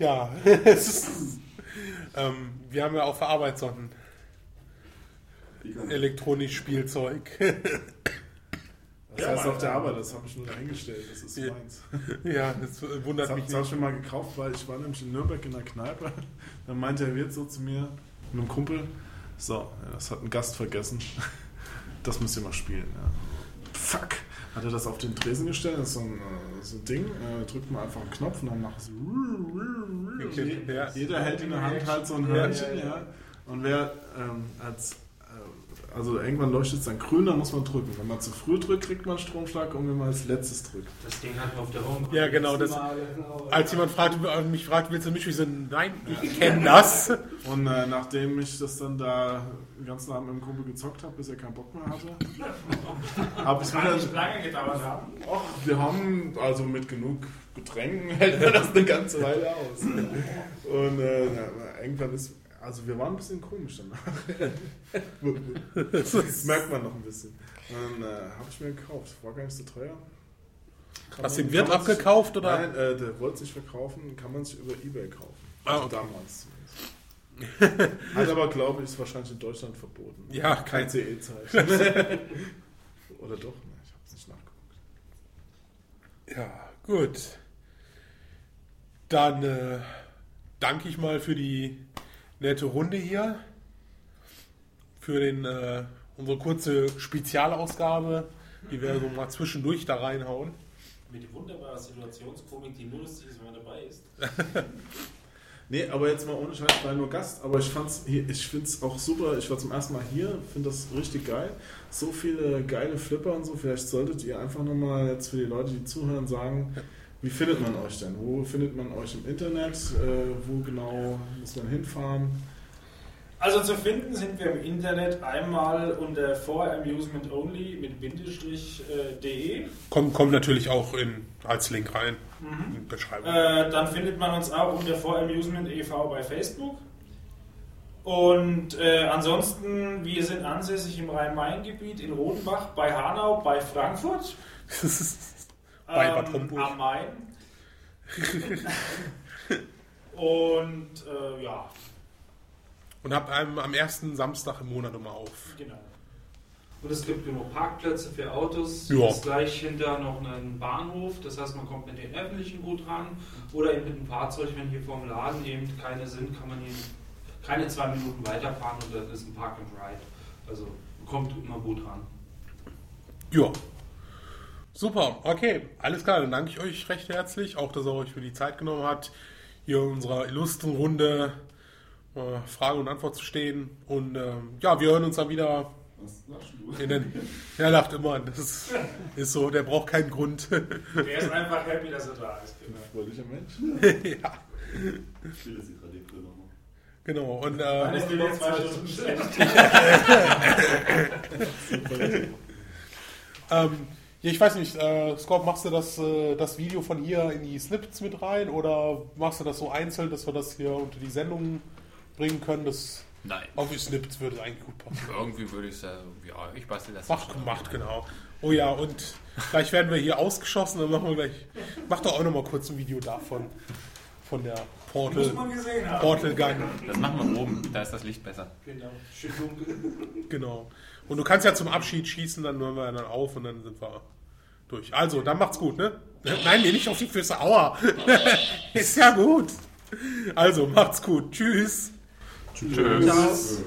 Ja, es ist, ähm, wir haben ja Wie kann elektronisches Spielzeug. Das heißt auf der Arbeit, das habe ich nur dahingestellt, das ist Ja. meins. ja, das Das wundert habe mich hab ich nicht. mir mal gekauft, weil ich war nämlich in Nürnberg in der Kneipe. Dann meinte er Wirt so zu mir, mit einem Kumpel, so, ja, das hat ein Gast vergessen. Das müsst ihr mal spielen. Ja. Fuck! Hat er das auf den Tresen gestellt? Das ist so ein, äh, so ein Ding. Äh, drückt man einfach einen Knopf und dann macht es. Okay, ja. Jeder hält in der Hand halt so ein Hörnchen, ja. Und wer ähm, als also irgendwann leuchtet es dann grün, dann muss man drücken. Wenn man zu früh drückt, kriegt man einen Stromschlag und wenn man als letztes drückt. Das Ding hatten wir auf der Home. Ja, genau, das- Mal, genau. Als jemand fragt, mich fragt, willst du mich? Ich so, nein, ich kenne das. Und äh, nachdem ich das dann da den ganzen Abend mit dem Kumpel gezockt habe, bis er keinen Bock mehr hatte, habe ich wieder. nicht lange gedauert haben. Och, wir haben also mit genug Getränken hält man das eine ganze Weile aus. Und äh, na, irgendwann ist. Also wir waren ein bisschen komisch danach. das merkt man noch ein bisschen. Und dann äh, habe ich mir gekauft. War gar nicht so teuer. Hast du den Wirt abgekauft oder? Nein, äh, der wollte sich verkaufen, kann man sich über Ebay kaufen. Ah, Also okay. damals zumindest. Hat aber, glaube ich, ist wahrscheinlich in Deutschland verboten. Ja, kein kein- CE-Zeichen. Oder doch? Nein, ich habe es nicht nachgeguckt. Ja, gut. Dann äh, danke ich mal für die nette Runde hier. Für den, äh, unsere kurze Spezialausgabe, die wir so mal zwischendurch da reinhauen. Mit die wunderbare Situationskomik, die nur lustig ist, wenn man dabei ist. Nee, aber jetzt mal ohne Scheiß, war nur Gast, aber ich fand's hier, ich find's auch super. Ich war zum ersten Mal hier, finde das richtig geil. So viele geile Flipper und so. Vielleicht solltet ihr einfach nochmal jetzt für die Leute, die zuhören, sagen, wie findet man euch denn? Wo findet man euch im Internet? Äh, wo genau muss man hinfahren? Also zu finden sind wir im Internet einmal unter foramusementonly mit Bindestrich äh. Kommt, kommt natürlich auch in, als Link rein in die Beschreibung. Äh, dann findet man uns auch unter foramusement e.V. bei Facebook. Und äh, ansonsten, wir sind ansässig im Rhein-Main-Gebiet in Rodenbach, bei Hanau, bei Frankfurt. Bei ähm, Bad Homburg. Am Main. Und äh, ja, Und habt einem am ersten Samstag im Monat immer auf. genau. Und es gibt genug Parkplätze für Autos. Ja. Es ist gleich hinter noch einen Bahnhof. Das heißt, man kommt mit den Öffentlichen gut ran. Oder eben mit dem Fahrzeug, wenn hier vorm Laden eben keine sind, kann man hier keine zwei Minuten weiterfahren und dann ist ein Park and Ride. Also man kommt immer gut ran. Ja. Super, okay, alles klar, dann danke ich euch recht herzlich, auch dass ihr euch für die Zeit genommen habt, hier in unserer illustren Runde äh, Frage und Antwort zu stehen. Und ähm, ja, wir hören uns dann wieder Was lachst du? den. Er lacht immer, das ist, ist so, der braucht keinen Grund. Der ist einfach happy, dass er da ist. Genau. Fröhlicher Mensch. ja, Spiele sie gerade die Brille nochmal. genau. Und äh, ist der jetzt zwei Stunden schlecht. ähm, ja, ich weiß nicht, äh, Scott, machst du das, äh, das Video von hier in die Snippets mit rein oder machst du das so einzeln, dass wir das hier unter die Sendung bringen können? Das Nein. auf die Snippets würde es eigentlich gut passen. Irgendwie würde ich sagen, ja, ich bastel das. Macht, macht, genau. Oh ja, und gleich werden wir hier ausgeschossen, dann machen wir gleich. Mach doch auch noch mal kurz ein Video davon. Von der Muss Portal, man gesehen haben. Portal Gun. Das machen wir oben, da ist das Licht besser. Genau. Schön dunkel. Genau. Und du kannst ja zum Abschied schießen, dann hören wir dann auf und dann sind wir durch. Also, dann macht's gut, ne? Nein, mir nicht auf die Füße. Aua. Ist ja gut. Also, macht's gut. Tschüss. Tschüss. Ciao.